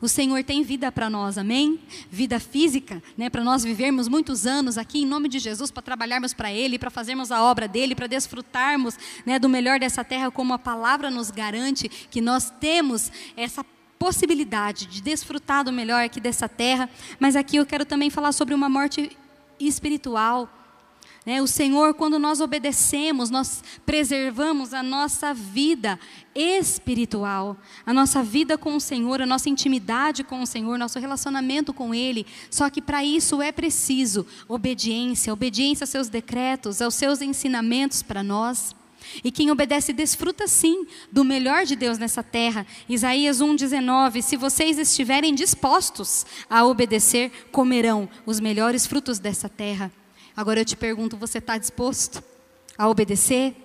O Senhor tem vida para nós, amém? Vida física, né, para nós vivermos muitos anos aqui em nome de Jesus, para trabalharmos para Ele, para fazermos a obra dele, para desfrutarmos né, do melhor dessa terra, como a palavra nos garante que nós temos essa possibilidade de desfrutar do melhor aqui dessa terra. Mas aqui eu quero também falar sobre uma morte espiritual. Né? O Senhor, quando nós obedecemos, nós preservamos a nossa vida espiritual, a nossa vida com o Senhor, a nossa intimidade com o Senhor, nosso relacionamento com Ele. Só que para isso é preciso obediência, obediência aos seus decretos, aos seus ensinamentos para nós. E quem obedece desfruta sim do melhor de Deus nessa terra. Isaías 1,19: Se vocês estiverem dispostos a obedecer, comerão os melhores frutos dessa terra. Agora eu te pergunto: você está disposto a obedecer?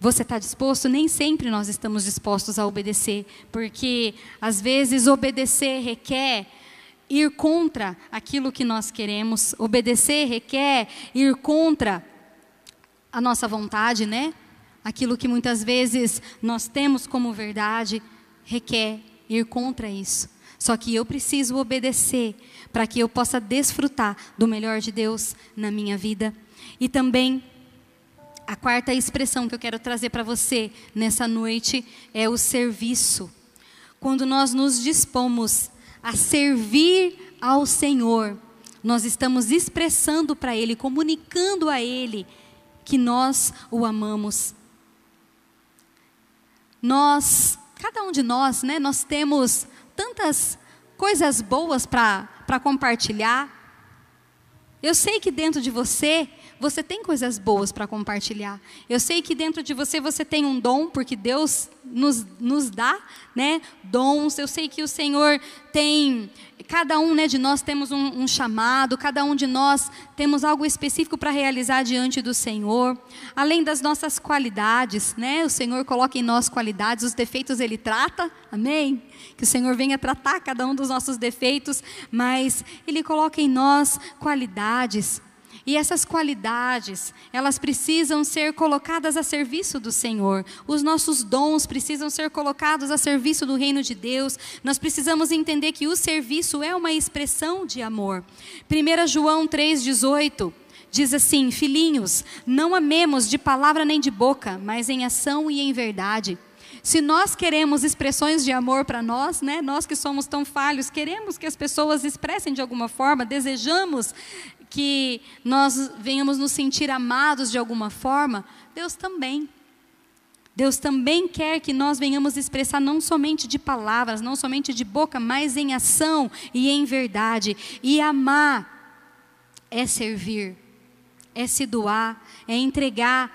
Você está disposto? Nem sempre nós estamos dispostos a obedecer, porque às vezes obedecer requer ir contra aquilo que nós queremos, obedecer requer ir contra a nossa vontade, né? Aquilo que muitas vezes nós temos como verdade requer ir contra isso. Só que eu preciso obedecer para que eu possa desfrutar do melhor de Deus na minha vida. E também a quarta expressão que eu quero trazer para você nessa noite é o serviço. Quando nós nos dispomos a servir ao Senhor, nós estamos expressando para Ele, comunicando a Ele que nós o amamos. Nós, cada um de nós, né, nós temos tantas coisas boas para compartilhar. Eu sei que dentro de você você tem coisas boas para compartilhar. Eu sei que dentro de você você tem um dom, porque Deus nos, nos dá né, dons. Eu sei que o Senhor tem cada um né, de nós temos um, um, chamado, cada um de nós temos algo específico para realizar diante do Senhor. Além das nossas qualidades, né? O Senhor coloca em nós qualidades, os defeitos Ele trata, amém? Que o Senhor venha tratar cada um dos nossos defeitos, mas Ele coloca em nós qualidades. E essas qualidades, elas precisam ser colocadas a serviço do Senhor. Os nossos dons precisam ser colocados a serviço do reino de Deus. Nós precisamos entender que o serviço é uma expressão de amor. 1 João 3,18 diz assim: Filhinhos, não amemos de palavra nem de boca, mas em ação e em verdade. Se nós queremos expressões de amor para nós, né, nós que somos tão falhos, queremos que as pessoas expressem de alguma forma, desejamos que nós venhamos nos sentir amados de alguma forma, Deus também. Deus também quer que nós venhamos expressar não somente de palavras, não somente de boca, mas em ação e em verdade. E amar é servir, é se doar, é entregar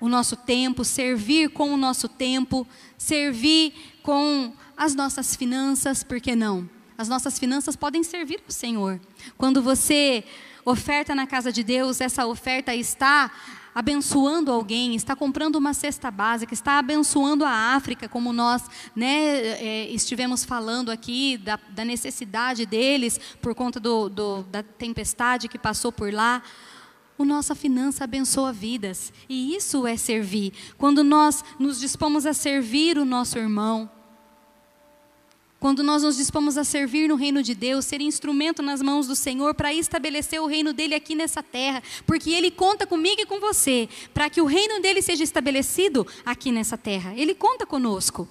o nosso tempo, servir com o nosso tempo, servir com as nossas finanças, por que não? As nossas finanças podem servir ao Senhor. Quando você oferta na casa de Deus, essa oferta está abençoando alguém, está comprando uma cesta básica, está abençoando a África, como nós né, é, estivemos falando aqui, da, da, necessidade deles por conta do, do, da tempestade que passou por lá. O nossa finança abençoa vidas, e isso é servir. Quando nós nos dispomos a servir o nosso irmão, quando nós nos dispomos a servir no reino de Deus, ser instrumento nas mãos do Senhor para estabelecer o reino dele aqui nessa terra, porque ele conta comigo e com você, para que o reino dele seja estabelecido aqui nessa terra. Ele conta conosco.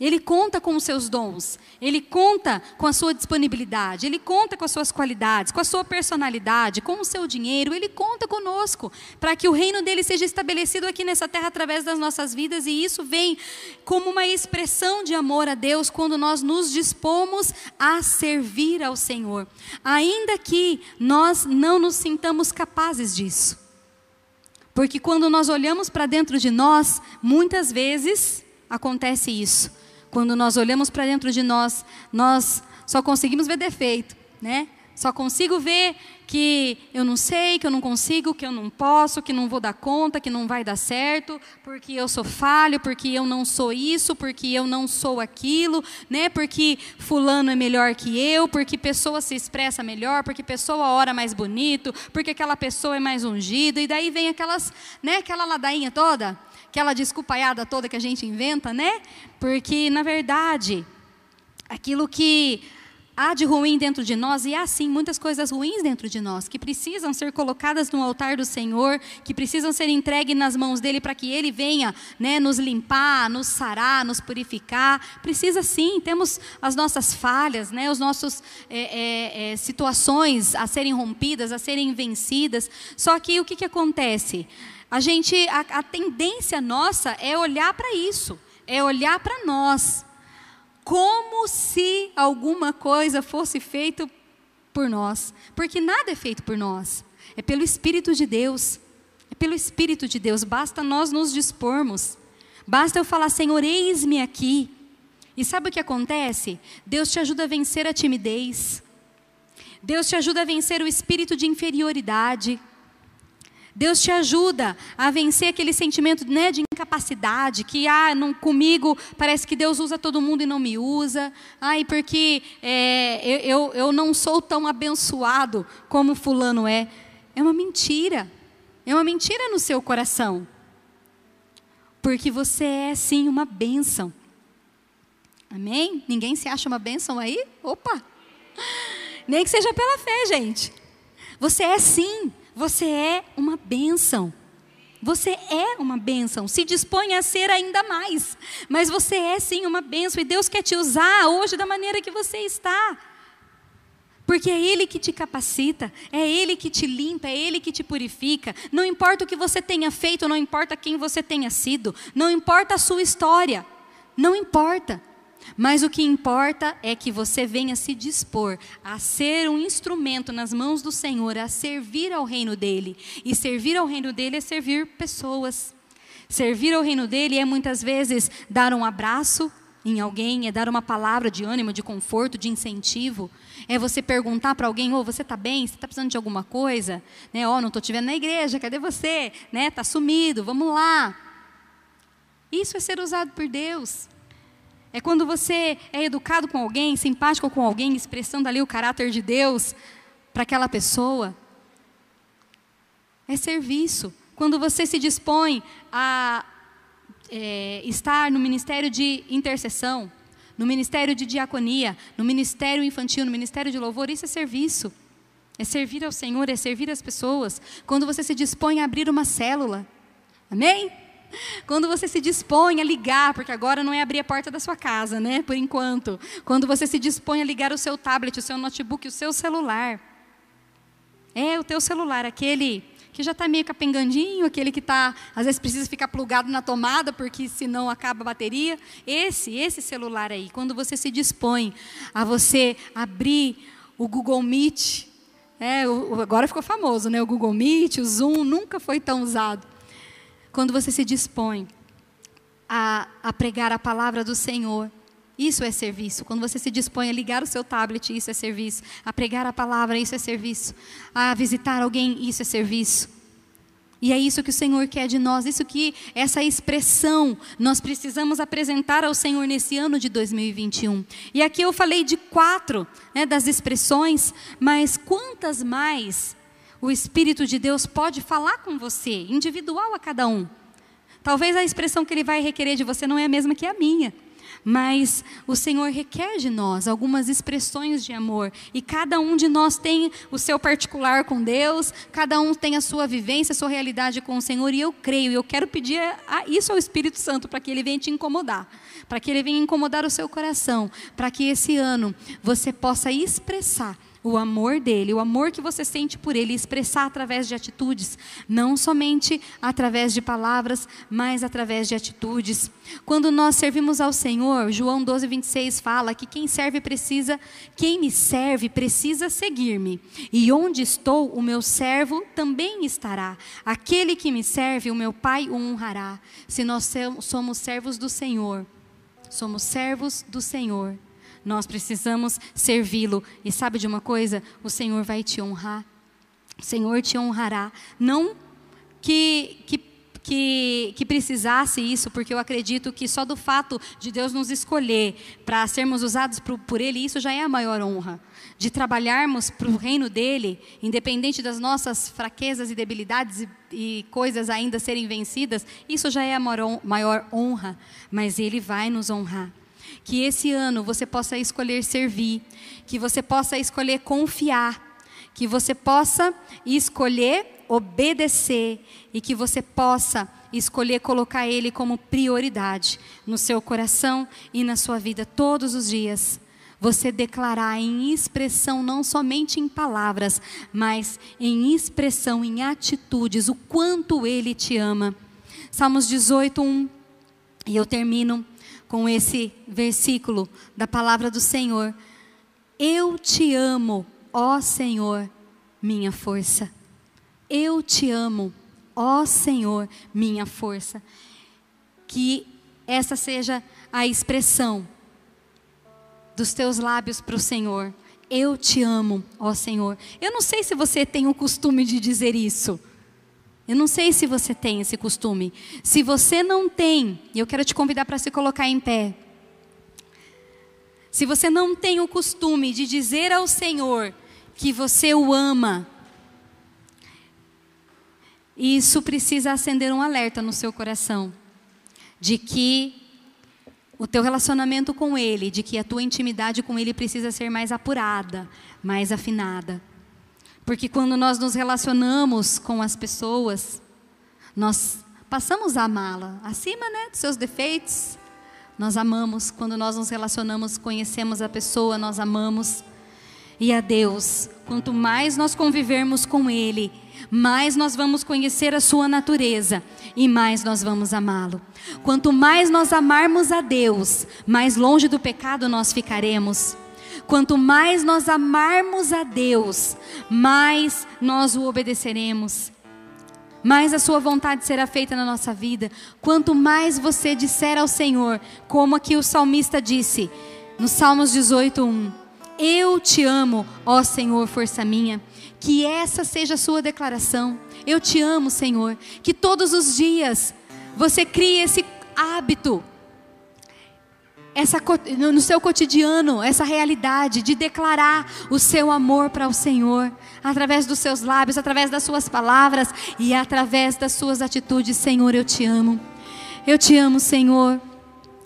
Ele conta com os seus dons, ele conta com a sua disponibilidade, ele conta com as suas qualidades, com a sua personalidade, com o seu dinheiro, ele conta conosco para que o reino dele seja estabelecido aqui nessa terra através das nossas vidas. E isso vem como uma expressão de amor a Deus quando nós nos dispomos a servir ao Senhor, ainda que nós não nos sintamos capazes disso. Porque quando nós olhamos para dentro de nós, muitas vezes acontece isso quando nós olhamos para dentro de nós, nós só conseguimos ver defeito, né? Só consigo ver que eu não sei, que eu não consigo, que eu não posso, que não vou dar conta, que não vai dar certo, porque eu sou falho, porque eu não sou isso, porque eu não sou aquilo, né? Porque fulano é melhor que eu, porque pessoa se expressa melhor, porque pessoa ora mais bonito, porque aquela pessoa é mais ungida, e daí vem aquelas, né, aquela ladainha toda aquela desculpaiada toda que a gente inventa, né? Porque, na verdade, aquilo que há de ruim dentro de nós, e há sim muitas coisas ruins dentro de nós, que precisam ser colocadas no altar do Senhor, que precisam ser entregues nas mãos dele para que ele venha né, nos limpar, nos sarar, nos purificar. Precisa sim, temos as nossas falhas, né, os nossos é, é, é, situações a serem rompidas, a serem vencidas. Só que o que, que acontece? A gente, a, a tendência nossa é olhar para isso, é olhar para nós, como se alguma coisa fosse feita por nós, porque nada é feito por nós, é pelo Espírito de Deus, é pelo Espírito de Deus, basta nós nos dispormos, basta eu falar, Senhor, eis-me aqui, e sabe o que acontece? Deus te ajuda a vencer a timidez, Deus te ajuda a vencer o espírito de inferioridade, Deus te ajuda a vencer aquele sentimento né, de incapacidade, que ah, não, comigo parece que Deus usa todo mundo e não me usa, ai, porque é, eu, eu não sou tão abençoado como fulano é. É uma mentira. É uma mentira no seu coração. Porque você é sim uma bênção. Amém? Ninguém se acha uma bênção aí? Opa! Nem que seja pela fé, gente. Você é sim. Você é uma bênção. Você é uma bênção. Se dispõe a ser ainda mais. Mas você é sim uma bênção. E Deus quer te usar hoje da maneira que você está. Porque é Ele que te capacita, é Ele que te limpa, é Ele que te purifica. Não importa o que você tenha feito, não importa quem você tenha sido, não importa a sua história, não importa. Mas o que importa é que você venha se dispor a ser um instrumento nas mãos do Senhor, a servir ao reino dele. E servir ao reino dele é servir pessoas. Servir ao reino dele é muitas vezes dar um abraço em alguém, é dar uma palavra de ânimo, de conforto, de incentivo. É você perguntar para alguém: "Ô, oh, você está bem? Você está precisando de alguma coisa?" Né? "Ó, oh, não estou te vendo na igreja. Cadê você?" Né? "Tá sumido. Vamos lá." Isso é ser usado por Deus. É quando você é educado com alguém, simpático com alguém, expressando ali o caráter de Deus para aquela pessoa. É serviço. Quando você se dispõe a é, estar no ministério de intercessão, no ministério de diaconia, no ministério infantil, no ministério de louvor, isso é serviço. É servir ao Senhor, é servir as pessoas. Quando você se dispõe a abrir uma célula. Amém? Quando você se dispõe a ligar, porque agora não é abrir a porta da sua casa, né? Por enquanto. Quando você se dispõe a ligar o seu tablet, o seu notebook, o seu celular. É o teu celular, aquele que já está meio capengandinho, aquele que está, às vezes precisa ficar plugado na tomada, porque senão acaba a bateria. Esse, esse celular aí, quando você se dispõe a você abrir o Google Meet, é, o, agora ficou famoso, né? O Google Meet, o Zoom, nunca foi tão usado. Quando você se dispõe a, a pregar a palavra do Senhor, isso é serviço. Quando você se dispõe a ligar o seu tablet, isso é serviço. A pregar a palavra, isso é serviço. A visitar alguém, isso é serviço. E é isso que o Senhor quer de nós, isso que essa expressão nós precisamos apresentar ao Senhor nesse ano de 2021. E aqui eu falei de quatro né, das expressões, mas quantas mais o Espírito de Deus pode falar com você, individual a cada um. Talvez a expressão que ele vai requerer de você não é a mesma que a minha. Mas o Senhor requer de nós algumas expressões de amor, e cada um de nós tem o seu particular com Deus, cada um tem a sua vivência, a sua realidade com o Senhor, e eu creio, e eu quero pedir isso ao Espírito Santo para que ele venha te incomodar, para que ele venha incomodar o seu coração, para que esse ano você possa expressar o amor dele, o amor que você sente por ele, expressar através de atitudes, não somente através de palavras, mas através de atitudes. Quando nós servimos ao Senhor, João 12, 26 fala que quem serve precisa, quem me serve precisa seguir-me, e onde estou, o meu servo também estará. Aquele que me serve, o meu Pai o honrará. Se nós somos servos do Senhor, somos servos do Senhor nós precisamos servi-lo. E sabe de uma coisa? O Senhor vai te honrar. O Senhor te honrará. Não que, que, que, que precisasse isso, porque eu acredito que só do fato de Deus nos escolher para sermos usados por, por Ele, isso já é a maior honra. De trabalharmos para o reino dele, independente das nossas fraquezas e debilidades e, e coisas ainda serem vencidas, isso já é a maior, maior honra. Mas Ele vai nos honrar. Que esse ano você possa escolher servir, que você possa escolher confiar, que você possa escolher obedecer e que você possa escolher colocar Ele como prioridade no seu coração e na sua vida todos os dias. Você declarar em expressão, não somente em palavras, mas em expressão, em atitudes, o quanto Ele te ama. Salmos 18, 1. E eu termino com esse versículo da palavra do Senhor. Eu te amo, ó Senhor, minha força. Eu te amo, ó Senhor, minha força. Que essa seja a expressão dos teus lábios para o Senhor. Eu te amo, ó Senhor. Eu não sei se você tem o costume de dizer isso. Eu não sei se você tem esse costume. Se você não tem, eu quero te convidar para se colocar em pé. Se você não tem o costume de dizer ao Senhor que você o ama, isso precisa acender um alerta no seu coração de que o teu relacionamento com ele, de que a tua intimidade com ele precisa ser mais apurada, mais afinada. Porque quando nós nos relacionamos com as pessoas, nós passamos a amá-la, acima né, dos seus defeitos. Nós amamos, quando nós nos relacionamos, conhecemos a pessoa, nós amamos. E a Deus, quanto mais nós convivermos com Ele, mais nós vamos conhecer a sua natureza e mais nós vamos amá-lo. Quanto mais nós amarmos a Deus, mais longe do pecado nós ficaremos. Quanto mais nós amarmos a Deus, mais nós o obedeceremos. Mais a sua vontade será feita na nossa vida. Quanto mais você disser ao Senhor, como aqui o salmista disse, no Salmos 18:1, eu te amo, ó Senhor, força minha. Que essa seja a sua declaração. Eu te amo, Senhor. Que todos os dias você crie esse hábito, essa, no seu cotidiano, essa realidade de declarar o seu amor para o Senhor, através dos seus lábios, através das suas palavras e através das suas atitudes. Senhor, eu te amo. Eu te amo, Senhor.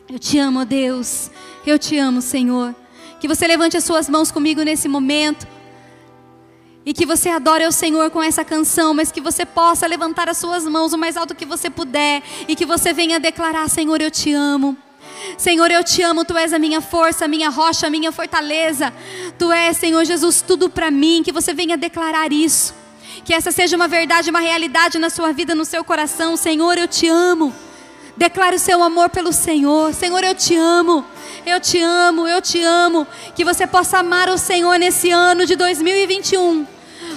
Eu te amo, Deus. Eu te amo, Senhor. Que você levante as suas mãos comigo nesse momento. E que você adore ao Senhor com essa canção, mas que você possa levantar as suas mãos o mais alto que você puder e que você venha declarar: Senhor, eu te amo. Senhor, eu te amo, tu és a minha força, a minha rocha, a minha fortaleza. Tu és, Senhor Jesus, tudo para mim. Que você venha declarar isso. Que essa seja uma verdade, uma realidade na sua vida, no seu coração. Senhor, eu te amo. Declare o seu amor pelo Senhor. Senhor, eu te amo. Eu te amo, eu te amo. Que você possa amar o Senhor nesse ano de 2021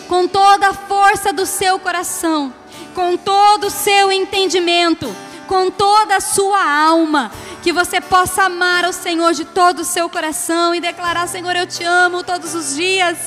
com toda a força do seu coração, com todo o seu entendimento, com toda a sua alma, que você possa amar o Senhor de todo o seu coração e declarar: Senhor, eu te amo todos os dias,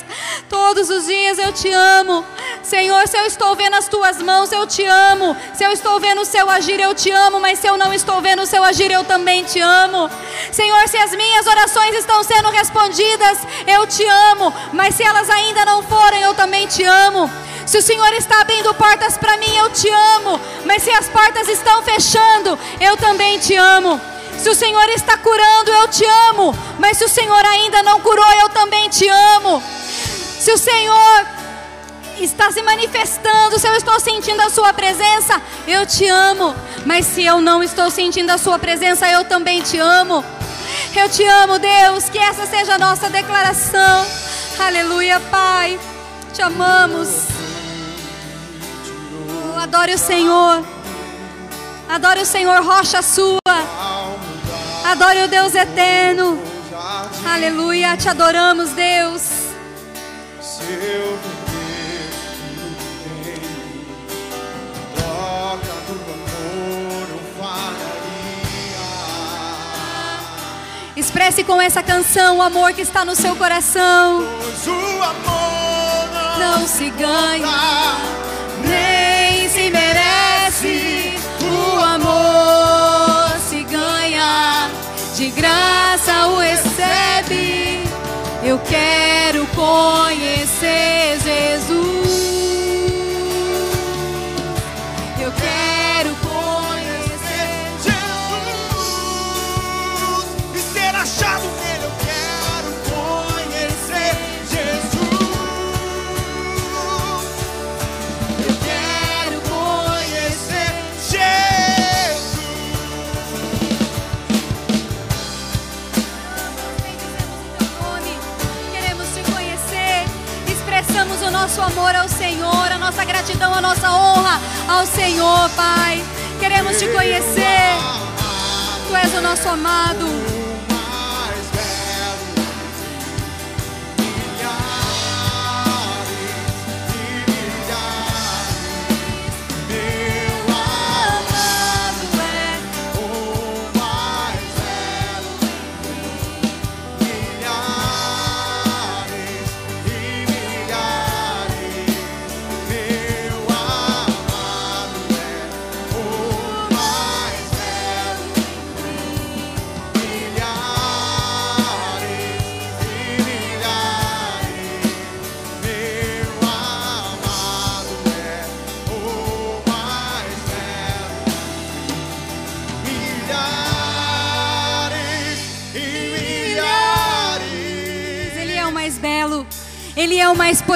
todos os dias eu te amo. Senhor, se eu estou vendo as tuas mãos, eu te amo. Se eu estou vendo o seu agir, eu te amo. Mas se eu não estou vendo o seu agir, eu também te amo. Senhor, se as minhas orações estão sendo respondidas, eu te amo. Mas se elas ainda não forem, eu também te amo. Se o Senhor está abrindo portas para mim, eu te amo. Mas se as portas estão fechando, eu também te amo. Se o Senhor está curando, eu te amo. Mas se o Senhor ainda não curou, eu também te amo. Se o Senhor está se manifestando, se eu estou sentindo a Sua presença, eu te amo. Mas se eu não estou sentindo a Sua presença, eu também te amo. Eu te amo, Deus. Que essa seja a nossa declaração. Aleluia, Pai. Te amamos. Adore o Senhor. Adore o Senhor, rocha sua. Adore o Deus eterno. Aleluia, te adoramos, Deus. Se eu Expresse com essa canção o amor que está no seu coração. Pois o amor não, não se ganha, se merece. O amor se ganha de graça o recebe. Eu quero conhecer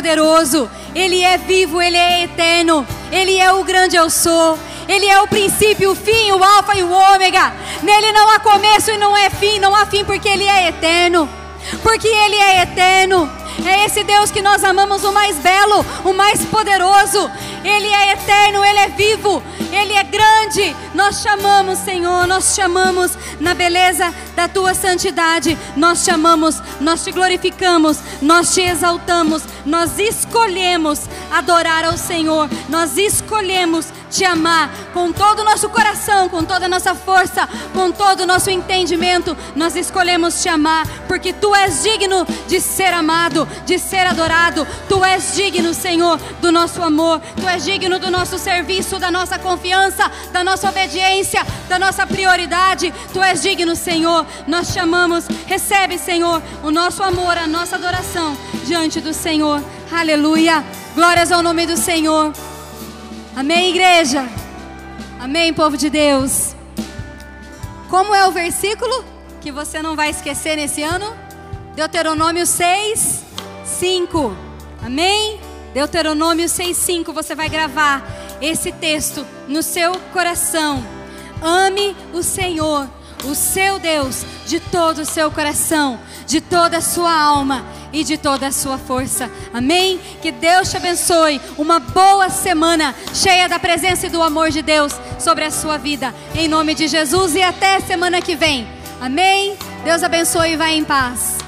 poderoso, Ele é vivo, Ele é eterno, Ele é o grande eu sou. Ele é o princípio, o fim, o alfa e o ômega. Nele não há começo e não é fim, não há fim porque Ele é eterno. Porque Ele é eterno. É esse Deus que nós amamos, o mais belo, o mais poderoso. Ele é eterno, ele é vivo, ele é grande. Nós chamamos, Senhor, nós chamamos na beleza da tua santidade. Nós chamamos, nós te glorificamos, nós te exaltamos, nós escolhemos adorar ao Senhor. Nós escolhemos te amar com todo o nosso coração, com toda a nossa força, com todo o nosso entendimento. Nós escolhemos te amar porque tu és digno de ser amado, de ser adorado. Tu és digno, Senhor, do nosso amor. Tu és digno do nosso serviço, da nossa confiança, da nossa obediência, da nossa prioridade. Tu és digno, Senhor. Nós chamamos, recebe, Senhor, o nosso amor, a nossa adoração diante do Senhor. Aleluia. Glórias ao nome do Senhor. Amém, igreja? Amém, povo de Deus? Como é o versículo que você não vai esquecer nesse ano? Deuteronômio 6, 5. Amém? Deuteronômio 6, 5. Você vai gravar esse texto no seu coração. Ame o Senhor, o seu Deus, de todo o seu coração, de toda a sua alma e de toda a sua força. Amém? Que Deus te abençoe. Uma boa semana cheia da presença e do amor de Deus sobre a sua vida. Em nome de Jesus e até semana que vem. Amém? Deus abençoe e vá em paz.